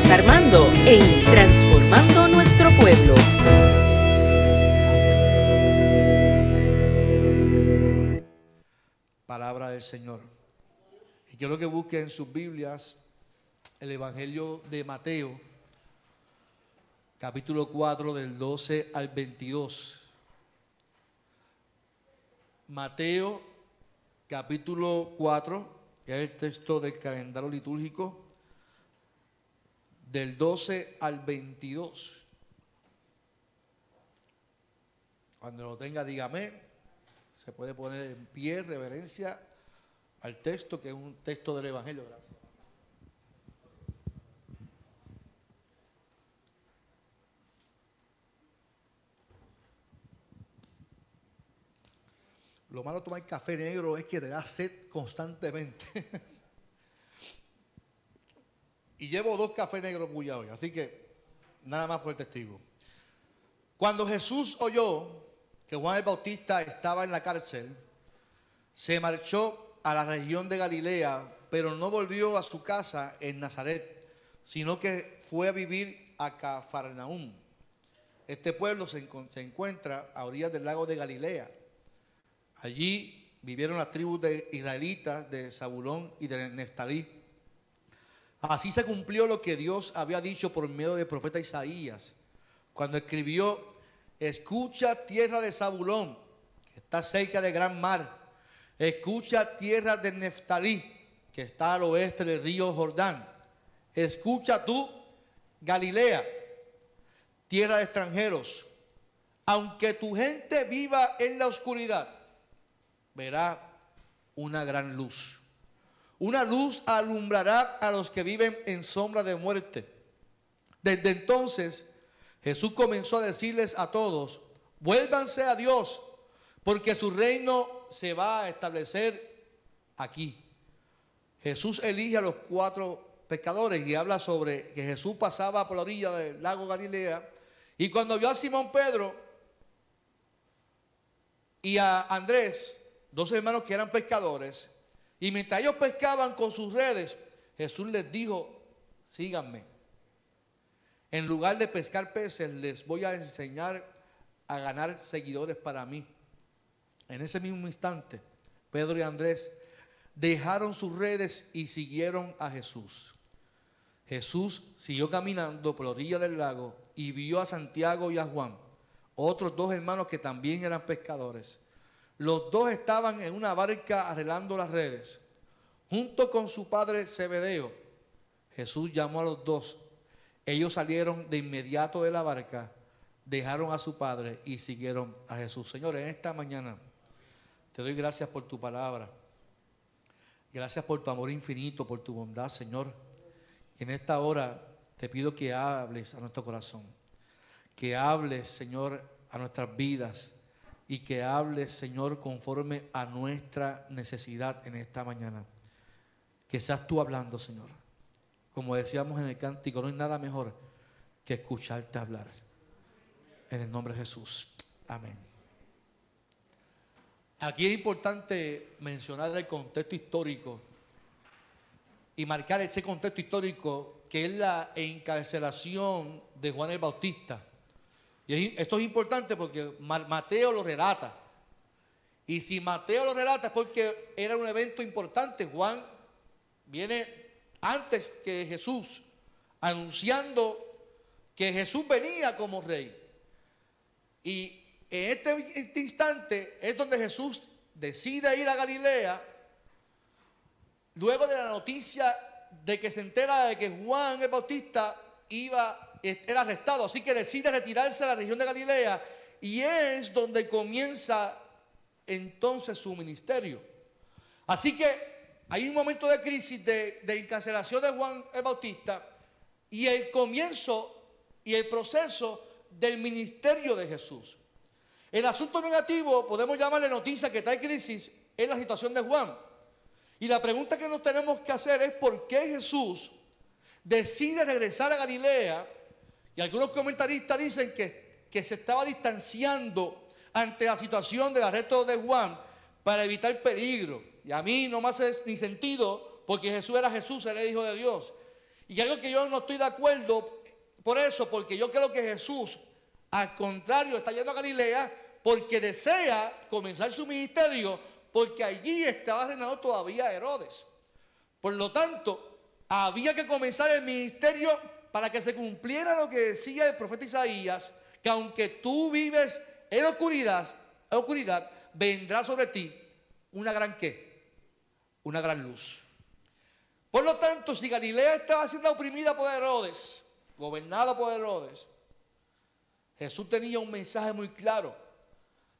Carlos Armando en Transformando Nuestro Pueblo. Palabra del Señor. Y quiero que busquen en sus Biblias el Evangelio de Mateo, capítulo 4 del 12 al 22. Mateo, capítulo 4 que es el texto del calendario litúrgico, del 12 al 22. Cuando lo tenga, dígame. Se puede poner en pie, reverencia al texto, que es un texto del Evangelio. Gracias. Lo malo de tomar café negro es que te da sed constantemente. y llevo dos cafés negros muy hoy, así que nada más por el testigo. Cuando Jesús oyó que Juan el Bautista estaba en la cárcel, se marchó a la región de Galilea, pero no volvió a su casa en Nazaret, sino que fue a vivir a Cafarnaúm. Este pueblo se, se encuentra a orillas del lago de Galilea Allí vivieron las tribus de israelitas de Zabulón y de Neftalí. Así se cumplió lo que Dios había dicho por medio del profeta Isaías, cuando escribió, escucha tierra de Zabulón, que está cerca de gran mar, escucha tierra de Neftalí, que está al oeste del río Jordán, escucha tú, Galilea, tierra de extranjeros, aunque tu gente viva en la oscuridad, verá una gran luz. Una luz alumbrará a los que viven en sombra de muerte. Desde entonces Jesús comenzó a decirles a todos, vuélvanse a Dios, porque su reino se va a establecer aquí. Jesús elige a los cuatro pescadores y habla sobre que Jesús pasaba por la orilla del lago Galilea y cuando vio a Simón Pedro y a Andrés, dos hermanos que eran pescadores, y mientras ellos pescaban con sus redes, Jesús les dijo, síganme. En lugar de pescar peces, les voy a enseñar a ganar seguidores para mí. En ese mismo instante, Pedro y Andrés dejaron sus redes y siguieron a Jesús. Jesús siguió caminando por la orilla del lago y vio a Santiago y a Juan, otros dos hermanos que también eran pescadores los dos estaban en una barca arreglando las redes. Junto con su padre Zebedeo, Jesús llamó a los dos. Ellos salieron de inmediato de la barca, dejaron a su padre y siguieron a Jesús. Señor, en esta mañana te doy gracias por tu palabra. Gracias por tu amor infinito, por tu bondad, Señor. En esta hora te pido que hables a nuestro corazón. Que hables, Señor, a nuestras vidas y que hables, Señor, conforme a nuestra necesidad en esta mañana. Que seas tú hablando, Señor. Como decíamos en el cántico, no hay nada mejor que escucharte hablar. En el nombre de Jesús. Amén. Aquí es importante mencionar el contexto histórico y marcar ese contexto histórico que es la encarcelación de Juan el Bautista y esto es importante porque Mateo lo relata. Y si Mateo lo relata es porque era un evento importante. Juan viene antes que Jesús, anunciando que Jesús venía como rey. Y en este, instante es donde Jesús decide ir a Galilea, luego de la noticia de que se entera de que Juan el Bautista iba era arrestado, así que decide retirarse a la región de Galilea y es donde comienza entonces su ministerio. Así que hay un momento de crisis de, encarcelación de Juan el Bautista y el comienzo y el proceso del ministerio de Jesús. El asunto negativo, podemos llamarle noticia que trae crisis, es la situación de Juan. Y la pregunta que nos tenemos que hacer es por qué Jesús decide regresar a Galilea y algunos comentaristas dicen que, que se estaba distanciando ante la situación del arresto de Juan para evitar peligro. Y a mí no me hace ni sentido porque Jesús era Jesús, era el Hijo de Dios. Y algo que yo no estoy de acuerdo por eso, porque yo creo que Jesús, al contrario, está yendo a Galilea porque desea comenzar su ministerio, porque allí estaba reinando todavía Herodes. Por lo tanto, había que comenzar el ministerio para que se cumpliera lo que decía el profeta Isaías, que aunque tú vives en oscuridad, en oscuridad, vendrá sobre ti una gran qué? Una gran luz. Por lo tanto, si Galilea estaba siendo oprimida por Herodes, gobernada por Herodes, Jesús tenía un mensaje muy claro.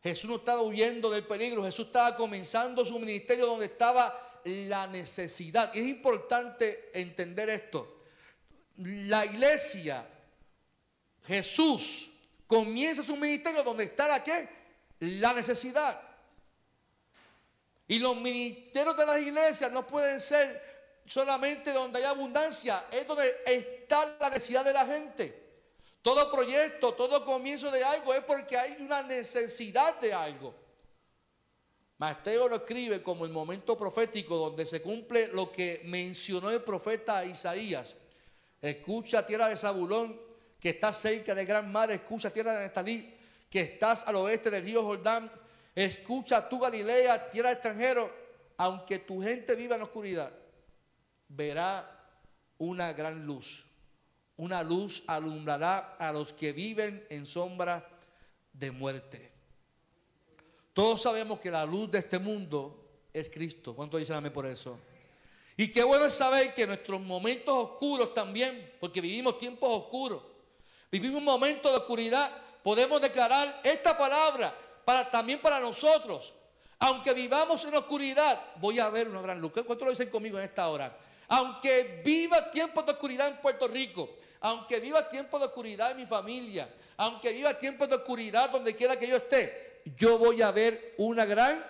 Jesús no estaba huyendo del peligro, Jesús estaba comenzando su ministerio donde estaba la necesidad. Y es importante entender esto. La iglesia, Jesús, comienza su ministerio donde está la qué? La necesidad. Y los ministerios de las iglesias no pueden ser solamente donde hay abundancia, es donde está la necesidad de la gente. Todo proyecto, todo comienzo de algo es porque hay una necesidad de algo. Mateo lo escribe como el momento profético donde se cumple lo que mencionó el profeta Isaías. Escucha tierra de Zabulón, que está cerca del gran mar, escucha tierra de Nestalí, que estás al oeste del río Jordán, Escucha tu Galilea, tierra extranjero, aunque tu gente viva en oscuridad, verá una gran luz. Una luz alumbrará a los que viven en sombra de muerte. Todos sabemos que la luz de este mundo es Cristo. ¿Cuánto dicen amén por eso? Y qué bueno es saber que nuestros momentos oscuros también, porque vivimos tiempos oscuros, vivimos momentos de oscuridad, podemos declarar esta palabra también para nosotros. Aunque vivamos en oscuridad, voy a ver una gran luz. ¿Cuánto lo dicen conmigo en esta hora? Aunque viva tiempos de oscuridad en Puerto Rico, aunque viva tiempos de oscuridad en mi familia, aunque viva tiempos de oscuridad donde quiera que yo esté, yo voy a ver una gran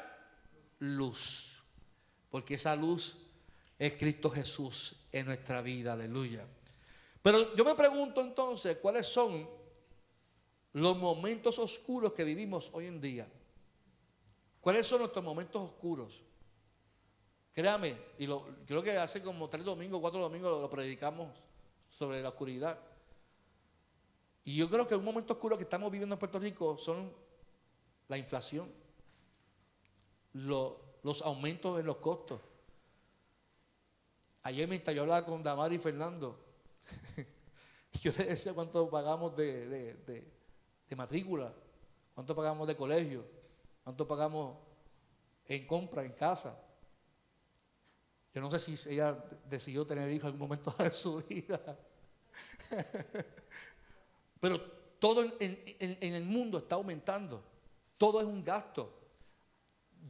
luz. Porque esa luz es Cristo Jesús en nuestra vida, aleluya. Pero yo me pregunto entonces, ¿cuáles son los momentos oscuros que vivimos hoy en día. ¿Cuáles son nuestros momentos oscuros? Créame, y lo, creo que hace como tres domingos, cuatro domingos lo, predicamos sobre la oscuridad. Y yo creo que un momento oscuro que estamos viviendo en Puerto Rico son la inflación, los aumentos en los costos. Ayer mientras yo hablaba con Damari y Fernando, yo les decía cuánto pagamos de de matrícula, cuánto pagamos de colegio, cuánto pagamos en compra, en casa. Yo no sé si ella decidió tener hijos en algún momento de su vida. Pero todo en, el mundo está aumentando. Todo es un gasto.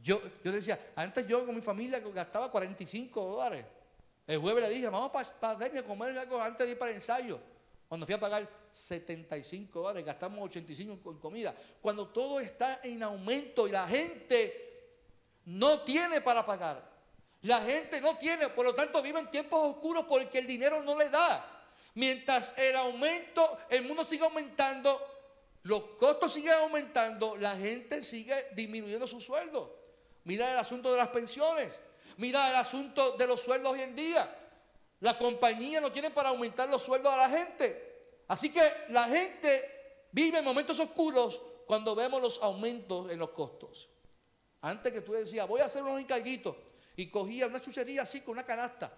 Yo, yo decía, antes yo con mi familia gastaba 45 dólares. El jueves le dije, vamos para pa, a comer algo antes de ir para el ensayo. Cuando fui a pagar 75 dólares, gastamos 85 en comida. Cuando todo está en aumento y la gente no tiene para pagar. La gente no tiene, por lo tanto vive en tiempos oscuros porque el dinero no le da. Mientras el aumento, el mundo sigue aumentando, los costos siguen aumentando, la gente sigue disminuyendo su sueldo. Mira el asunto de las pensiones, mira el asunto de los sueldos hoy en día. La compañía no tiene para aumentar los sueldos a la gente. Así que la gente vive en momentos oscuros cuando vemos los aumentos en los costos. Antes que tú decías, voy a hacer unos encarguitos y cogía una chuchería así con una canasta.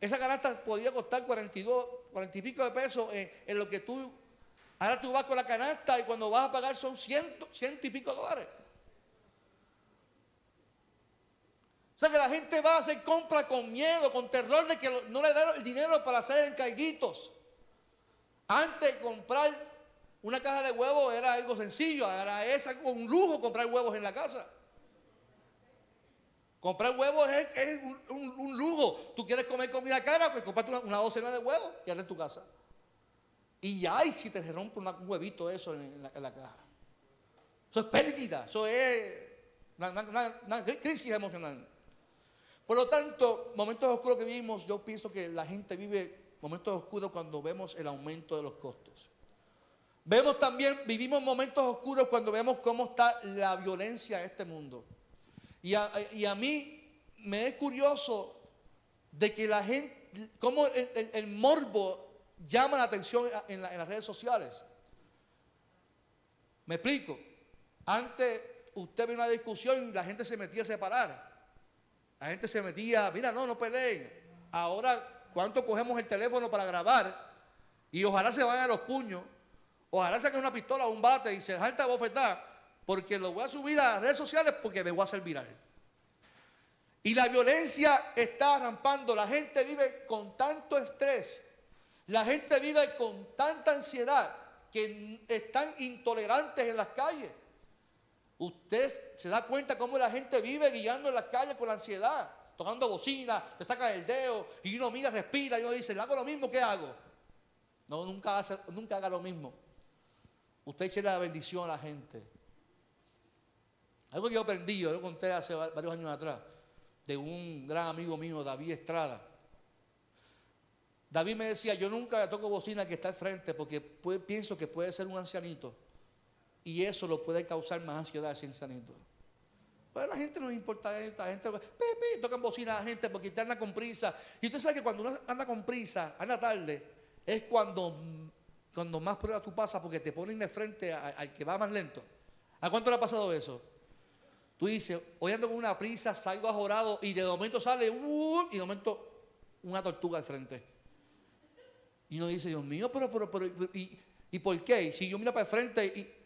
Esa canasta podía costar 42, 40 y pico de pesos en, lo que tú, ahora tú vas con la canasta y cuando vas a pagar son ciento, ciento y pico dólares. O sea que la gente va a hacer compra con miedo, con terror de que no le den el dinero para hacer encarguitos. Antes comprar una caja de huevos era algo sencillo, ahora es un lujo comprar huevos en la casa. Comprar huevos es, un, lujo. Tú quieres comer comida cara, pues comprate una, docena de huevos y hazla en tu casa. Y ya, y si te rompe un huevito eso en la, caja. Eso es pérdida, eso es una crisis emocional. Por lo tanto, momentos oscuros que vivimos, yo pienso que la gente vive momentos oscuros cuando vemos el aumento de los costos. Vemos también, vivimos momentos oscuros cuando vemos cómo está la violencia en este mundo. Y a, mí me es curioso de que la gente, cómo el, morbo llama la atención en, en las redes sociales. Me explico. Antes usted ve una discusión y la gente se metía a separar. La gente se metía, mira, no, no peleen. Ahora, ¿cuánto cogemos el teléfono para grabar? Y ojalá se vayan a los puños. Ojalá saquen una pistola o un bate y se salta a bofetar. Porque lo voy a subir a las redes sociales porque me voy a hacer viral. Y la violencia está rampando. La gente vive con tanto estrés. La gente vive con tanta ansiedad que están intolerantes en las calles. Usted se da cuenta cómo la gente vive guiando en las calles con la ansiedad, tocando bocina, te saca el dedo y uno mira, respira y uno dice, ¿le hago lo mismo? ¿Qué hago? No, nunca, haga, nunca haga lo mismo. Usted eche la bendición a la gente. Algo que yo aprendí, yo lo conté hace varios años atrás, de un gran amigo mío, David Estrada. David me decía, yo nunca toco bocina que está al frente porque pienso que puede ser un ancianito y eso lo puede causar más ansiedad ese insanito. Pero la gente no importa esto, la gente pepe, tocan bocina a la gente porque te anda con prisa. Y usted sabe que cuando uno anda con prisa, anda tarde, es cuando, cuando más pruebas tú pasas porque te ponen de frente al que va más lento. ¿A cuánto le ha pasado eso? Tú dices, hoy ando con una prisa, salgo ajorado y de momento sale uh, y de momento una tortuga al frente. Y uno dice, Dios mío, pero, pero, pero, ¿y, ¿y por qué? Si yo miro para el frente y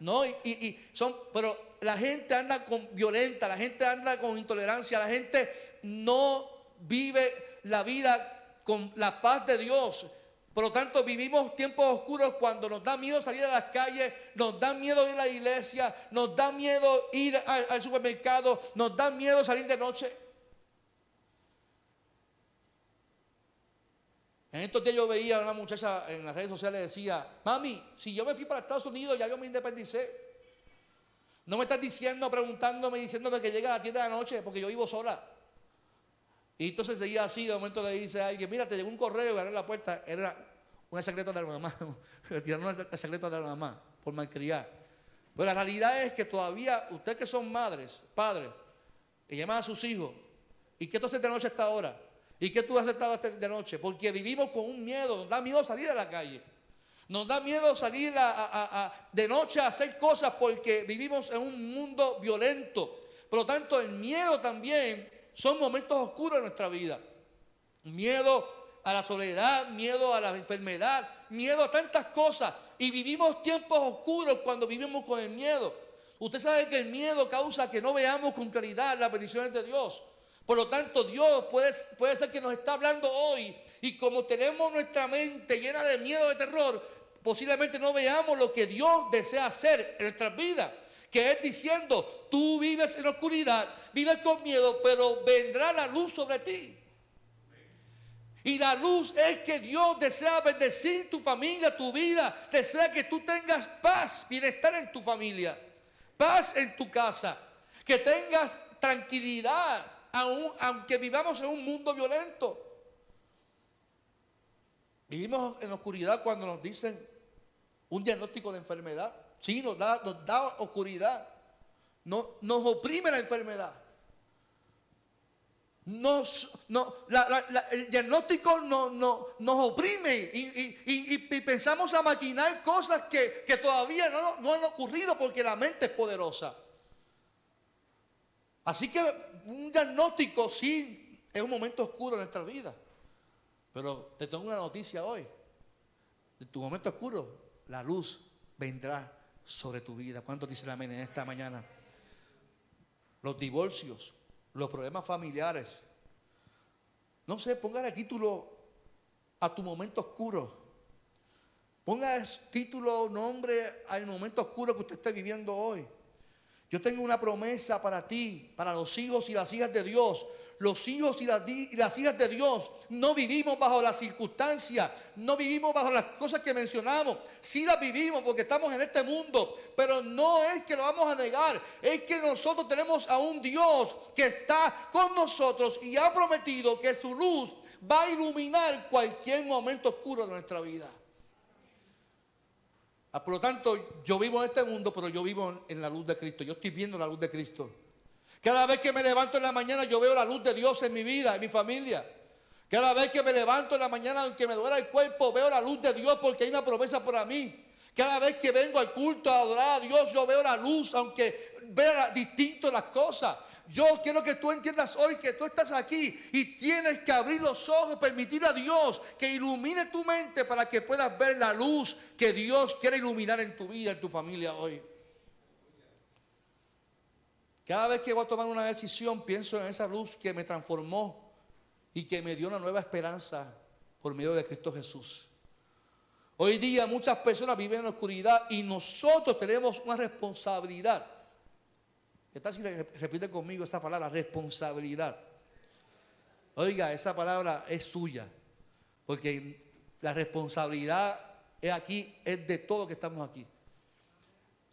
no, y, son, pero la gente anda con violenta, la gente anda con intolerancia, la gente no vive la vida con la paz de Dios. Por lo tanto, vivimos tiempos oscuros cuando nos da miedo salir a las calles, nos da miedo ir a la iglesia, nos da miedo ir al supermercado, nos da miedo salir de noche. En estos días yo veía a una muchacha en las redes sociales decía, mami, si yo me fui para Estados Unidos ya yo me independicé. No me estás diciendo, preguntándome, diciéndome que llega a las 10 de la noche porque yo vivo sola. Y entonces seguía así, de momento le dice a alguien, mira, te llegó un correo y abre la puerta. Era una secreta de la mamá, retiraron el secreto de la mamá por malcriar. Pero la realidad es que todavía, ustedes que son madres, padres, que llaman a sus hijos, ¿y qué entonces de noche hasta ahora? ¿Y qué tú has estado de noche? Porque vivimos con un miedo, nos da miedo salir a la calle. Nos da miedo salir de noche a hacer cosas porque vivimos en un mundo violento. Por lo tanto, el miedo también son momentos oscuros en nuestra vida. Miedo a la soledad, miedo a la enfermedad, miedo a tantas cosas. Y vivimos tiempos oscuros cuando vivimos con el miedo. Usted sabe que el miedo causa que no veamos con claridad las bendiciones de Dios. Por lo tanto, Dios puede, puede ser que nos está hablando hoy y como tenemos nuestra mente llena de miedo, de terror, posiblemente no veamos lo que Dios desea hacer en nuestras vidas. Que es diciendo, tú vives en oscuridad, vives con miedo, pero vendrá la luz sobre ti. Y la luz es que Dios desea bendecir tu familia, tu vida. Desea que tú tengas paz, bienestar en tu familia. Paz en tu casa. Que tengas tranquilidad aunque vivamos en un mundo violento. Vivimos en oscuridad cuando nos dicen un diagnóstico de enfermedad. Sí, nos da, nos da oscuridad. No, nos oprime la enfermedad. Nos, no, el diagnóstico no, no, nos oprime y, pensamos a maquinar cosas que, todavía no, no han ocurrido porque la mente es poderosa. Así que un diagnóstico sí es un momento oscuro en nuestra vida. Pero te tengo una noticia hoy. De tu momento oscuro, la luz vendrá sobre tu vida. ¿Cuántos dicen amén en esta mañana? Los divorcios, los problemas familiares. No sé, ponga el título a tu momento oscuro. Ponga el título, nombre al momento oscuro que usted esté viviendo hoy. Yo tengo una promesa para ti, para los hijos y las hijas de Dios. Los hijos y las, hijas de Dios no vivimos bajo las circunstancias, no vivimos bajo las cosas que mencionamos. Sí las vivimos porque estamos en este mundo, pero no es que lo vamos a negar, es que nosotros tenemos a un Dios que está con nosotros y ha prometido que su luz va a iluminar cualquier momento oscuro de nuestra vida. Ah, por lo tanto, yo vivo en este mundo, pero yo vivo en la luz de Cristo. Yo estoy viendo la luz de Cristo. Cada vez que me levanto en la mañana yo veo la luz de Dios en mi vida, en mi familia. Cada vez que me levanto en la mañana, aunque me duela el cuerpo, veo la luz de Dios porque hay una promesa para mí. Cada vez que vengo al culto a adorar a Dios, yo veo la luz, aunque vea distinto las cosas. Yo quiero que tú entiendas hoy que tú estás aquí y tienes que abrir los ojos, permitir a Dios que ilumine tu mente para que puedas ver la luz que Dios quiere iluminar en tu vida, en tu familia hoy. Cada vez que voy a tomar una decisión, pienso en esa luz que me transformó y que me dio una nueva esperanza por medio de Cristo Jesús. Hoy día muchas personas viven en la oscuridad y nosotros tenemos una responsabilidad. ¿Qué repite conmigo esa palabra, responsabilidad? Oiga, esa palabra es suya, porque la responsabilidad es aquí, es de todos los que estamos aquí.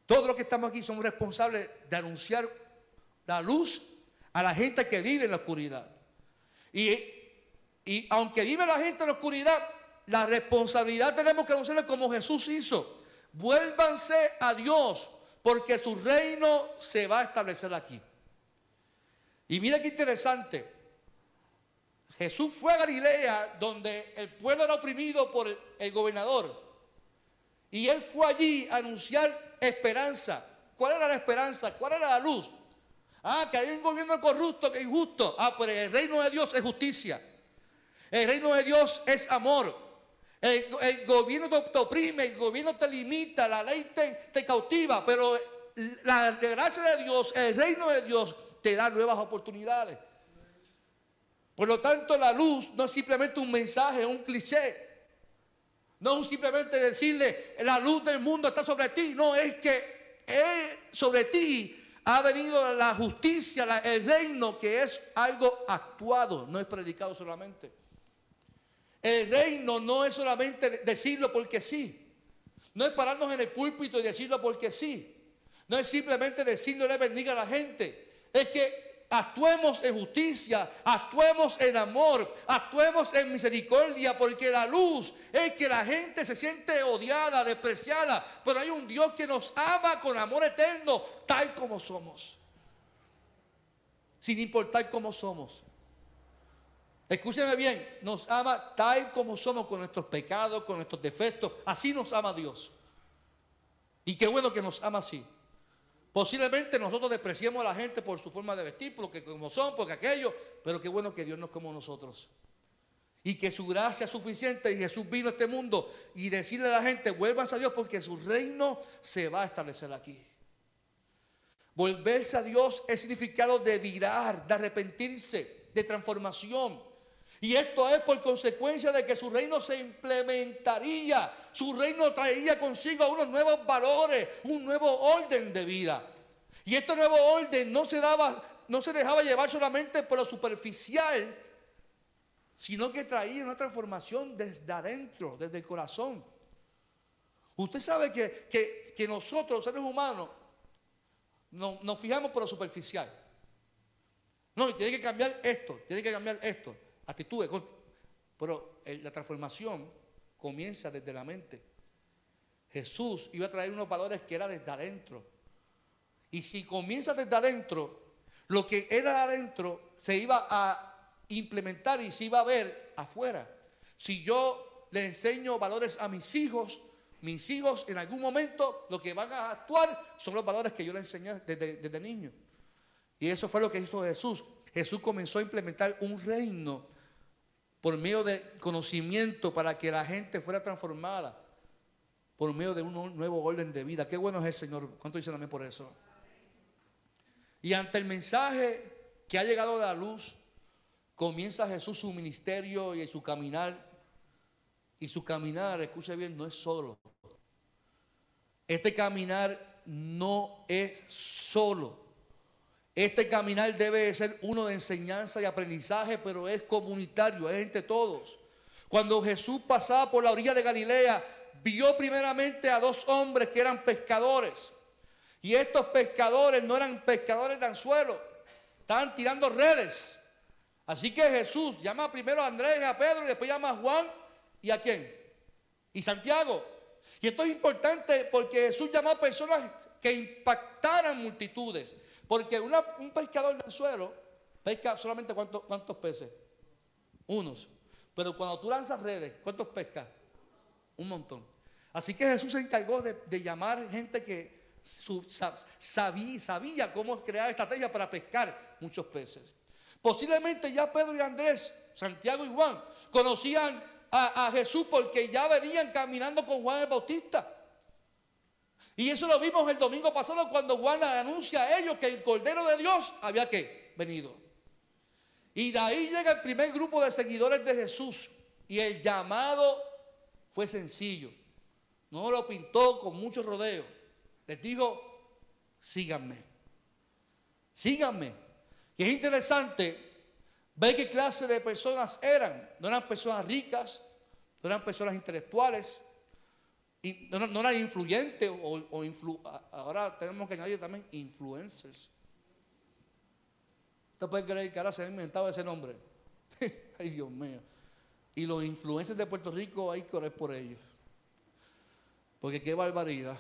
Todos los que estamos aquí somos responsables de anunciar la luz a la gente que vive en la oscuridad. Y, y aunque vive la gente en la oscuridad, la responsabilidad tenemos que hacerlo como Jesús hizo. Vuélvanse a Dios, porque su reino se va a establecer aquí. Y mira qué interesante. Jesús fue a Galilea, donde el pueblo era oprimido por el, gobernador. Y él fue allí a anunciar esperanza. ¿Cuál era la esperanza? ¿Cuál era la luz? Ah, que hay un gobierno corrupto, que injusto. Ah, pero el reino de Dios es justicia. El reino de Dios es amor. El, gobierno te, oprime, el gobierno te limita, la ley te, cautiva, pero la gracia de Dios, el reino de Dios te da nuevas oportunidades. Por lo tanto, la luz no es simplemente un mensaje, un cliché. No es simplemente decirle, la luz del mundo está sobre ti. No, es que sobre ti ha venido la justicia, el reino, que es algo actuado, no es predicado solamente. El reino no es solamente decirlo porque sí. No es pararnos en el púlpito y decirlo porque sí. No es simplemente decirlo le bendiga a la gente. Es que actuemos en justicia, actuemos en amor, actuemos en misericordia, porque la luz es que la gente se siente odiada, despreciada, pero hay un Dios que nos ama con amor eterno, tal como somos. Sin importar cómo somos. Escúcheme bien, nos ama tal como somos con nuestros pecados, con nuestros defectos. Así nos ama Dios. Y qué bueno que nos ama así. Posiblemente nosotros despreciemos a la gente por su forma de vestir, por lo que como son, porque aquello, pero qué bueno que Dios no es como nosotros. Y que su gracia es suficiente y Jesús vino a este mundo y decirle a la gente, vuelvan a Dios porque su reino se va a establecer aquí. Volverse a Dios es significado de virar, de arrepentirse, de transformación. Y esto es por consecuencia de que su reino se implementaría. Su reino traería consigo unos nuevos valores, un nuevo orden de vida. Y este nuevo orden no se daba, no se dejaba llevar solamente por lo superficial, sino que traía una transformación desde adentro, desde el corazón. Usted sabe que, que, nosotros, los seres humanos, no, nos fijamos por lo superficial. No, tiene que cambiar esto, tiene que cambiar esto actitudes. Pero la transformación comienza desde la mente. Jesús iba a traer unos valores que era desde adentro. Y si comienza desde adentro, lo que era adentro se iba a implementar y se iba a ver afuera. Si yo le enseño valores a mis hijos, mis hijos en algún momento lo que van a actuar son los valores que yo le enseñé desde, desde niño. Y eso fue lo que hizo Jesús. Jesús comenzó a implementar un reino por medio de conocimiento para que la gente fuera transformada, por medio de un nuevo orden de vida. Qué bueno es el Señor. ¿Cuánto dicen también por eso? Y ante el mensaje que ha llegado de la luz, comienza Jesús su ministerio y su caminar. Y su caminar, escuche bien, no es solo. Este caminar no es solo. Este caminar debe ser uno de enseñanza y aprendizaje, pero es comunitario, es entre todos. Cuando Jesús pasaba por la orilla de Galilea, vio primeramente a dos hombres que eran pescadores. Y estos pescadores no eran pescadores de anzuelo, estaban tirando redes. Así que Jesús llama primero a Andrés y a Pedro y después llama a Juan y a quién? Y Santiago. Y esto es importante porque Jesús llamó a personas que impactaran multitudes Porque un pescador del suelo pesca solamente cuántos, peces. Unos. Pero cuando tú lanzas redes, ¿cuántos pescas? Un montón. Así que Jesús se encargó de, llamar gente que sabía, sabía cómo crear estrategias para pescar muchos peces. Posiblemente ya Pedro y Andrés, Santiago y Juan, conocían a, a Jesús porque ya venían caminando con Juan el Bautista. Y eso lo vimos el domingo pasado cuando Juan anuncia a ellos que el Cordero de Dios había que venido. Y de ahí llega el primer grupo de seguidores de Jesús. Y el llamado fue sencillo. No lo pintó con mucho rodeo. Les dijo, síganme. Síganme. Y es interesante ver qué clase de personas eran. No eran personas ricas, no eran personas intelectuales, no, eran influyentes o, ahora tenemos que añadir también influencers. ¿Usted puede creer que ahora se ha inventado ese nombre? Ay, Dios mío. Y los influencers de Puerto Rico hay que orar por ellos. Porque qué barbaridad.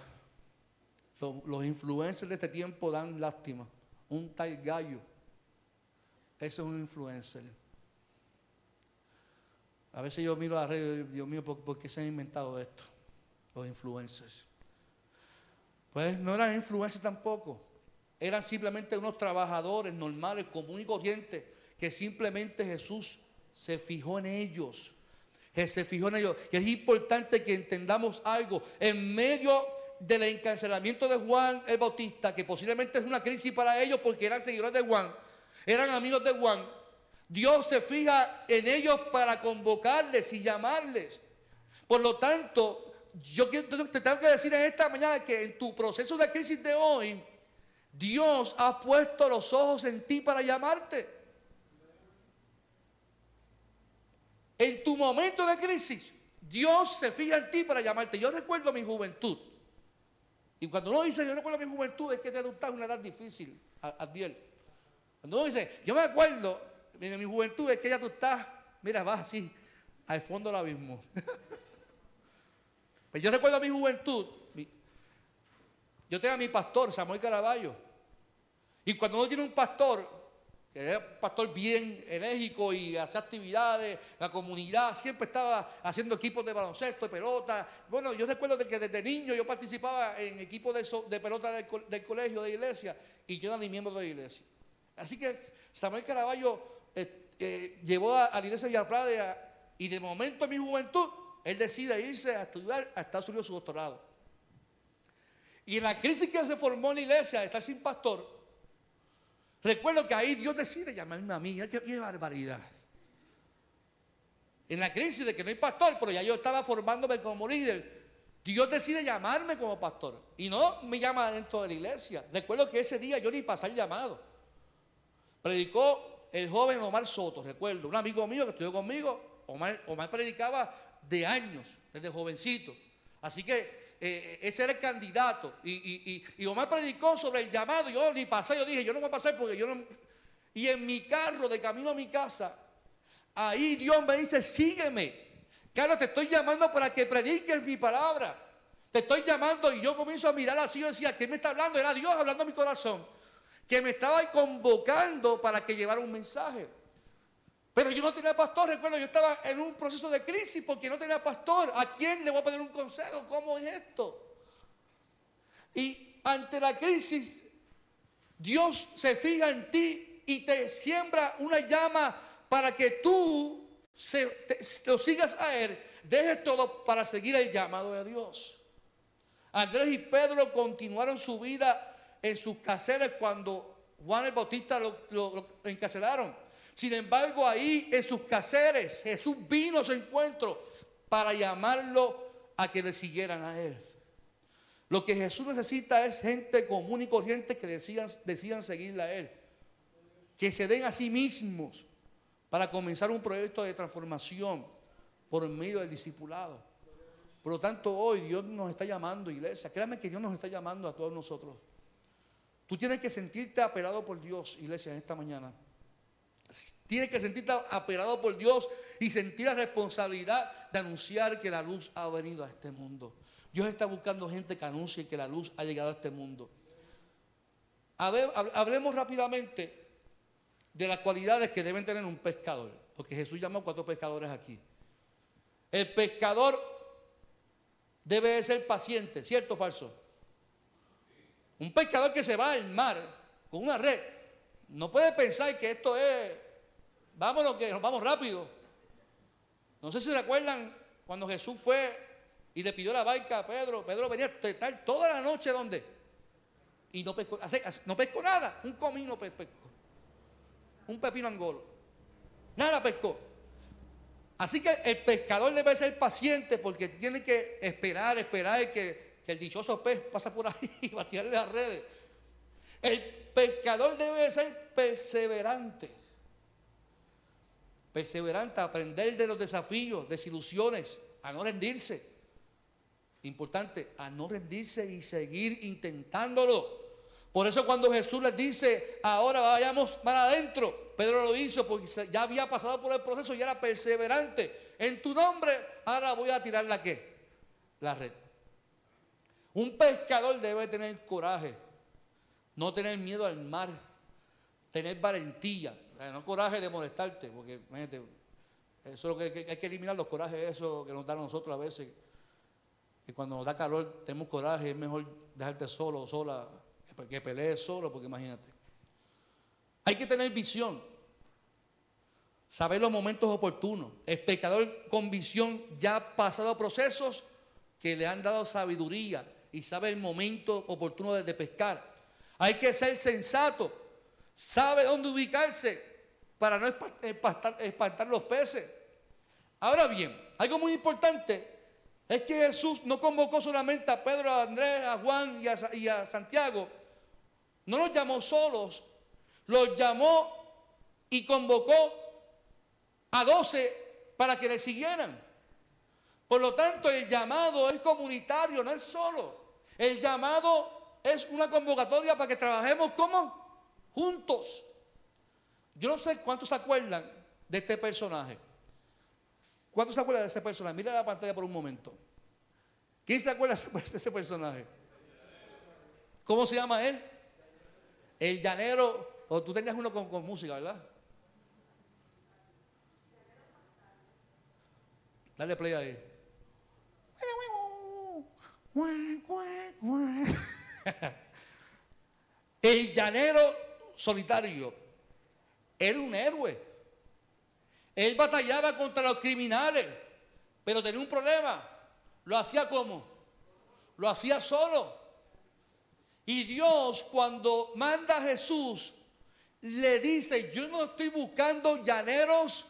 Los, influencers de este tiempo dan lástima. Un tal gallo. Ese es un influencer. A veces yo miro a la red y Dios mío, ¿por, qué se han inventado esto? Los influencers. Pues no eran influencers tampoco eran simplemente unos trabajadores normales, comunes y corrientes, que simplemente Jesús se fijó en ellos. Se fijó en ellos. Y es importante que entendamos algo. En medio del encarcelamiento de Juan el Bautista, que posiblemente es una crisis para ellos porque eran seguidores de Juan, eran amigos de Juan, Dios se fija en ellos para convocarles y llamarles. Por lo tanto, yo te tengo que decir en esta mañana que en tu proceso de crisis de hoy, Dios ha puesto los ojos en ti para llamarte. En tu momento de crisis, Dios se fija en ti para llamarte. Yo recuerdo mi juventud. Y cuando uno dice, yo recuerdo mi juventud, es que te adoptas una edad difícil, Adiel. Cuando uno dice, yo me acuerdo de mi juventud, es que ya tú estás, mira, vas así, al fondo del abismo. Pues yo recuerdo mi juventud, yo tengo a mi pastor, Samuel Caraballo. Y cuando uno tiene un pastor, que era un pastor bien enérgico y hace actividades, la comunidad siempre estaba haciendo equipos de baloncesto, de pelota. Bueno, yo recuerdo que desde niño yo participaba en equipos de, pelota del, colegio, de iglesia, y yo era ni miembro de la iglesia. Así que Samuel Caraballo eh, eh, llevó a, la iglesia de Prada y de momento en mi juventud, él decide irse a estudiar a Estados Unidos su doctorado. Y en la crisis que se formó en la iglesia, de estar sin pastor, recuerdo que ahí Dios decide llamarme a mí. ¡Qué, barbaridad! En la crisis de que no hay pastor, pero ya yo estaba formándome como líder. Dios decide llamarme como pastor. Y no me llama dentro de la iglesia. Recuerdo que ese día yo ni pasé el llamado. Predicó el joven Omar Soto, recuerdo, un amigo mío que estudió conmigo. Omar, Omar predicaba de años, desde jovencito. Así que eh, ese era el candidato. Y, y, Omar predicó sobre el llamado. Yo ni pasé, yo dije, yo no voy a pasar porque yo no. Y en mi carro, de camino a mi casa, ahí Dios me dice, sígueme. Carlos, te estoy llamando para que prediques mi palabra. Te estoy llamando y yo comienzo a mirar así. Yo decía, ¿quién me está hablando? Era Dios hablando a mi corazón. Que me estaba convocando para que llevara un mensaje. Pero yo no tenía pastor, recuerdo, yo estaba en un proceso de crisis porque no tenía pastor. ¿A quién le voy a pedir un consejo? ¿Cómo es esto? Y ante la crisis, Dios se fija en ti y te siembra una llama para que tú lo sigas a Él. Dejes todo para seguir el llamado de Dios. Andrés y Pedro continuaron su vida en sus caseras cuando Juan el Bautista lo, lo encarcelaron. Sin embargo, ahí en sus caseres, Jesús vino a su encuentro para llamarlo a que le siguieran a él. Lo que Jesús necesita es gente común y corriente que decidan, decidan seguirle a él. Que se den a sí mismos para comenzar un proyecto de transformación por medio del discipulado. Por lo tanto, hoy Dios nos está llamando, iglesia. Créame que Dios nos está llamando a todos nosotros. Tú tienes que sentirte apelado por Dios, iglesia, en esta mañana. Tienes que sentirte apelado por Dios y sentir la responsabilidad de anunciar que la luz ha venido a este mundo. Dios está buscando gente que anuncie que la luz ha llegado a este mundo. Hablemos rápidamente de las cualidades que deben tener un pescador, porque Jesús llamó cuatro pescadores aquí. El pescador debe ser paciente, ¿cierto o falso? Un pescador que se va al mar con una red, no puede pensar que esto es, vámonos que nos vamos rápido. No sé si se acuerdan cuando Jesús fue y le pidió la barca a Pedro, Pedro venía a estar toda la noche donde y no pescó, no pescó nada, un comino pescó, un pepino angolo, nada pescó. Así que el pescador debe ser paciente porque tiene que esperar, esperar que, que el dichoso pez pasa por ahí y va a tirarle las redes. El pescador debe ser perseverante. Perseverante, aprender de los desafíos, desilusiones, a no rendirse. Importante, a no rendirse y seguir intentándolo. Por eso cuando Jesús les dice, ahora vayamos para adentro, Pedro lo hizo porque ya había pasado por el proceso y era perseverante. En tu nombre, ahora voy a tirar la qué? La red. Un pescador debe tener coraje, no tener miedo al mar, tener valentía, no coraje de molestarte, porque imagínate, eso es lo que, hay que eliminar los corajes, eso que nos dan a nosotros a veces, que cuando nos da calor tenemos coraje, es mejor dejarte solo o sola que pelees solo, porque imagínate. Hay que tener visión, saber los momentos oportunos. El pecador con visión ya ha pasado procesos que le han dado sabiduría y sabe el momento oportuno de, pescar. Hay que ser sensato, sabe dónde ubicarse para no espantar, los peces. Ahora bien, algo muy importante es que Jesús no convocó solamente a Pedro, a Andrés, a Juan y a Santiago, no los llamó solos, los llamó y convocó a doce para que le siguieran. Por lo tanto, el llamado es comunitario, no es solo. El llamado es una convocatoria para que trabajemos como juntos. Yo no sé cuántos se acuerdan de este personaje. ¿Cuántos se acuerdan de ese personaje? Mira la pantalla por un momento. ¿Quién se acuerda de ese personaje? ¿Cómo se llama él? El llanero, o tú tenías uno con, música, ¿verdad? Dale play ahí. El llanero solitario era un héroe. Él batallaba contra los criminales, pero tenía un problema. Lo hacía como? Lo hacía solo. Y Dios cuando manda a Jesús, le dice, yo no estoy buscando llaneros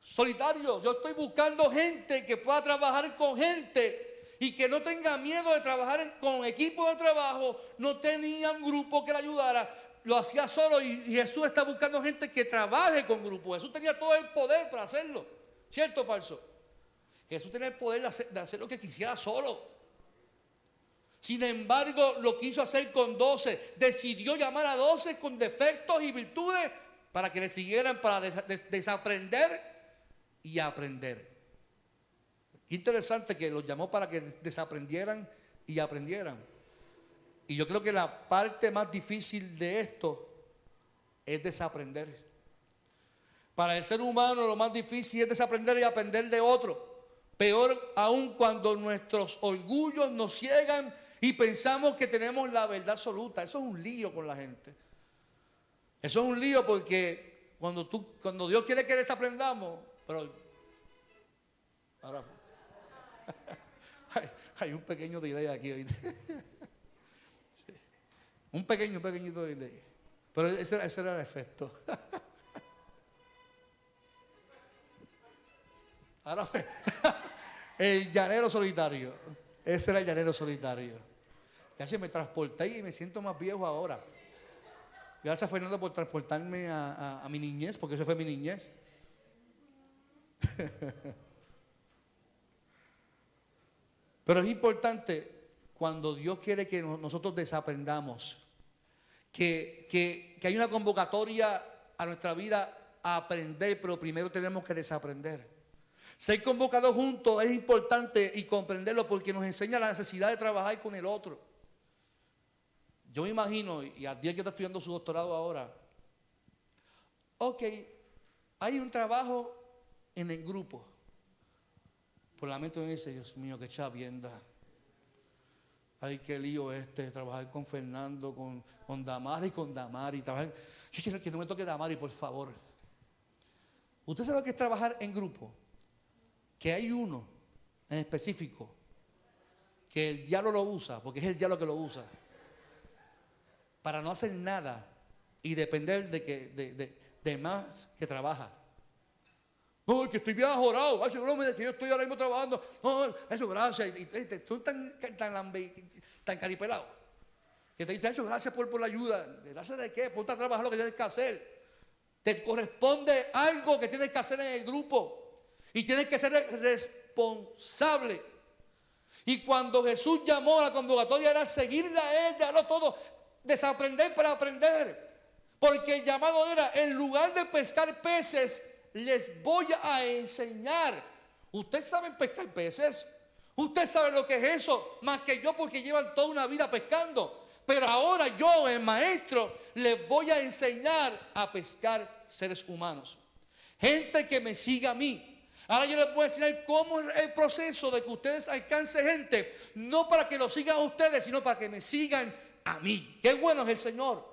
solitarios, yo estoy buscando gente que pueda trabajar con gente y que no tenga miedo de trabajar con equipo de trabajo, no tenía un grupo que le ayudara, lo hacía solo y Jesús está buscando gente que trabaje con grupo. Jesús tenía todo el poder para hacerlo, ¿cierto o falso? Jesús tenía el poder de hacer lo que quisiera solo. Sin embargo, lo quiso hacer con doce. Decidió llamar a doce con defectos y virtudes para que le siguieran, para desaprender y aprender. Qué interesante que los llamó para que desaprendieran y aprendieran. Y yo creo que la parte más difícil de esto es desaprender. Para el ser humano lo más difícil es desaprender y aprender de otro. Peor aún cuando nuestros orgullos nos ciegan y pensamos que tenemos la verdad absoluta. Eso es un lío con la gente. Eso es un lío porque cuando, tú, cuando Dios quiere que desaprendamos, pero ahora hay, un pequeño delay aquí hoy. Un pequeño, pequeñito delay. Pero ese, ese era el efecto. Ahora el llanero solitario. Ese era el llanero solitario. Ya me transporté y me siento más viejo ahora. Gracias Fernando por transportarme a, mi niñez, porque eso fue mi niñez. Pero es importante cuando Dios quiere que nosotros desaprendamos, que, hay una convocatoria a nuestra vida a aprender, pero primero tenemos que desaprender. Ser convocados juntos es importante y comprenderlo porque nos enseña la necesidad de trabajar con el otro. Yo me imagino, y a día que está estudiando su doctorado ahora, ok, hay un trabajo en el grupo. Por la mente me dice, Dios mío, qué chavienda. Ay, qué lío este, trabajar con Fernando, con, con Damari, con Damari. Trabajar. Yo quiero que no me toque Damari, por favor. ¿Usted sabe lo que es trabajar en grupo? Que hay uno en específico que el diablo lo usa, porque es el diablo que lo usa, para no hacer nada y depender de, que, de, de, más que trabaja. No, que estoy bien ajorado. Ay, me que yo estoy ahora mismo trabajando. No, eso, gracias. Y, son tan, tan, tan caripelados. Que te dicen, eso, gracias por, por la ayuda. ¿Gracias de qué? Ponte a trabajar lo que tienes que hacer. Te corresponde algo que tienes que hacer en el grupo. Y tienes que ser responsable. Y cuando Jesús llamó a la convocatoria era seguirle a Él, dejarlo todo, desaprender para aprender. Porque el llamado era, en lugar de pescar peces, les voy a enseñar. ¿Ustedes saben pescar peces? ¿Usted sabe lo que es eso? Más que yo porque llevan toda una vida pescando. Pero ahora yo, el maestro, les voy a enseñar a pescar seres humanos. Gente que me siga a mí. Ahora yo les voy a enseñar cómo es el proceso de que ustedes alcancen gente. No para que lo sigan a ustedes, sino para que me sigan a mí. Qué bueno es el Señor.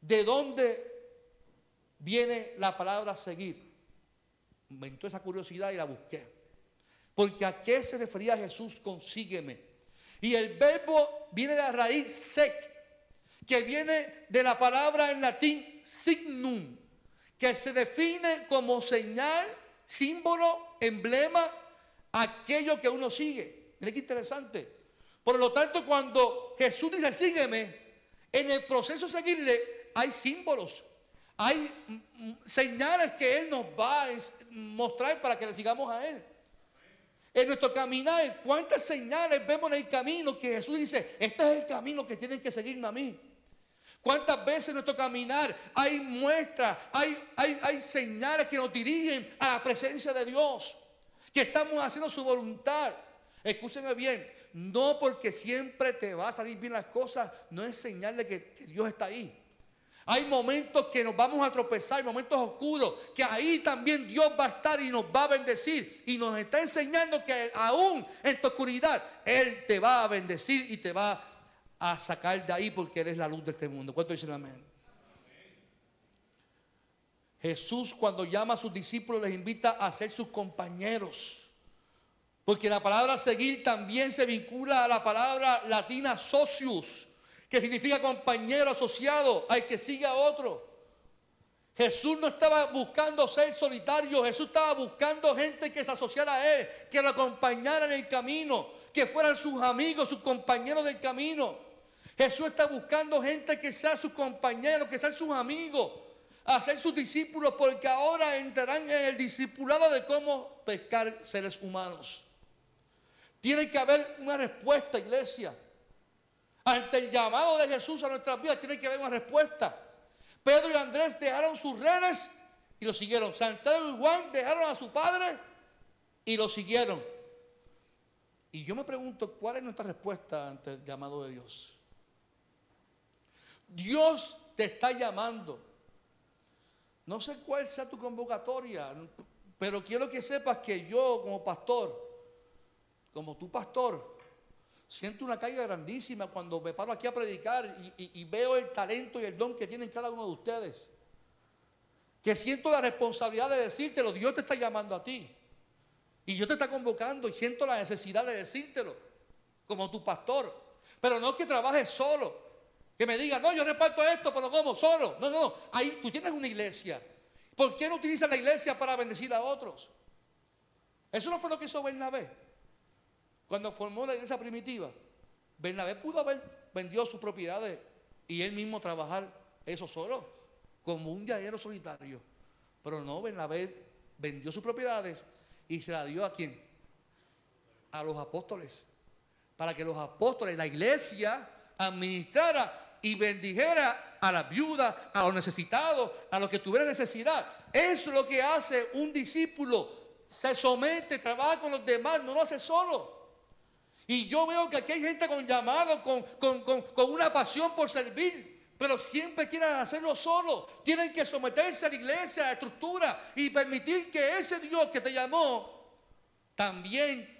¿De dónde viene la palabra seguir? Inventó esa curiosidad y la busqué. Porque a qué se refería Jesús con sígueme. Y el verbo viene de la raíz sec, que viene de la palabra en latín signum, que se define como señal, símbolo, emblema, aquello que uno sigue. Miren qué interesante. Por lo tanto, cuando Jesús dice sígueme, en el proceso de seguirle hay símbolos, hay señales que Él nos va a mostrar para que le sigamos a Él. En nuestro caminar, ¿cuántas señales vemos en el camino que Jesús dice, este es el camino que tienen que seguirme a mí? ¿Cuántas veces en nuestro caminar hay muestras, hay señales que nos dirigen a la presencia de Dios? Que estamos haciendo su voluntad. Escúcheme bien, no porque siempre te va a salir bien las cosas, no es señal de que Dios está ahí. Hay momentos que nos vamos a tropezar, momentos oscuros, que ahí también Dios va a estar y nos va a bendecir. Y nos está enseñando que aún en tu oscuridad, Él te va a bendecir y te va a sacar de ahí porque eres la luz de este mundo. ¿Cuánto dicen amén? Jesús cuando llama a sus discípulos les invita a ser sus compañeros. Porque la palabra seguir también se vincula a la palabra latina socius que significa compañero asociado al que sigue a otro. Jesús no estaba buscando ser solitario, Jesús estaba buscando gente que se asociara a Él, que lo acompañara en el camino, que fueran sus amigos, sus compañeros del camino. Jesús está buscando gente que sea sus compañeros, que sean sus amigos, a ser sus discípulos, porque ahora entrarán en el discipulado de cómo pescar seres humanos. Tiene que haber una respuesta, iglesia. Ante el llamado de Jesús a nuestras vidas tiene que haber una respuesta. Pedro y Andrés dejaron sus redes y lo siguieron. Santiago y Juan dejaron a su padre y lo siguieron. Y yo me pregunto, ¿cuál es nuestra respuesta ante el llamado de Dios? Dios te está llamando. No sé cuál sea tu convocatoria, pero quiero que sepas que yo como pastor, como tu pastor, Siento una caída grandísima cuando me paro aquí a predicar y, veo el talento y el don que tienen cada uno de ustedes. Que siento la responsabilidad de decírtelo. Dios te está llamando a ti. Y Dios te está convocando y siento la necesidad de decírtelo como tu pastor. Pero no que trabajes solo. Que me diga, no, yo reparto esto, pero ¿cómo? Solo. No, no, no. Ahí tú tienes una iglesia. ¿Por qué no utilizas la iglesia para bendecir a otros? Eso no fue lo que hizo Bernabé. Cuando formó la iglesia primitiva, Bernabé pudo haber vendido sus propiedades y él mismo trabajar eso solo, como un llanero solitario. Pero no, Bernabé vendió sus propiedades y se la dio a quién? A los apóstoles. Para que los apóstoles, la iglesia, administrara y bendijera a la viuda, a los necesitados, a los que tuvieran necesidad. Eso es lo que hace un discípulo. Se somete, trabaja con los demás, no lo hace solo. Y yo veo que aquí hay gente con llamado, con, con, con, con una pasión por servir. Pero siempre quieren hacerlo solo. Tienen que someterse a la iglesia, a la estructura y permitir que ese Dios que te llamó también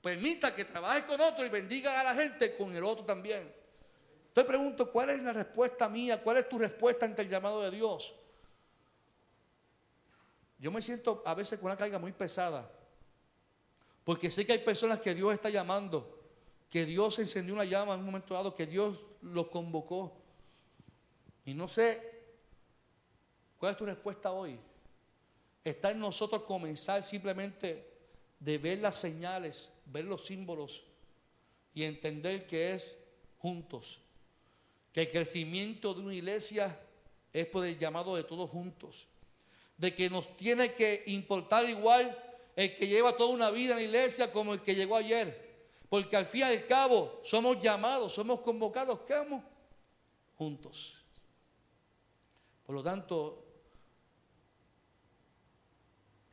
permita que trabajes con otro y bendiga a la gente con el otro también. Entonces pregunto, ¿cuál es la respuesta mía? ¿Cuál es tu respuesta ante el llamado de Dios? Yo me siento a veces con una carga muy pesada. Porque sé que hay personas que Dios está llamando, que Dios encendió una llama en un momento dado, que Dios los convocó. Y no sé cuál es tu respuesta hoy. Está en nosotros comenzar simplemente de ver las señales, ver los símbolos y entender que es juntos. Que el crecimiento de una iglesia es por el llamado de todos juntos. De que nos tiene que importar igual el que lleva toda una vida en la iglesia como el que llegó ayer. Porque al fin y al cabo somos llamados, somos convocados, ¿qué Juntos. Por lo tanto,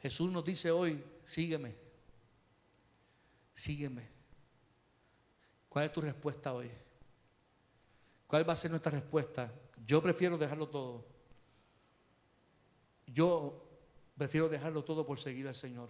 Jesús nos dice hoy, sígueme, sígueme. ¿Cuál es tu respuesta hoy? ¿Cuál va a ser nuestra respuesta? Yo prefiero dejarlo todo. Yo prefiero dejarlo todo por seguir al Señor.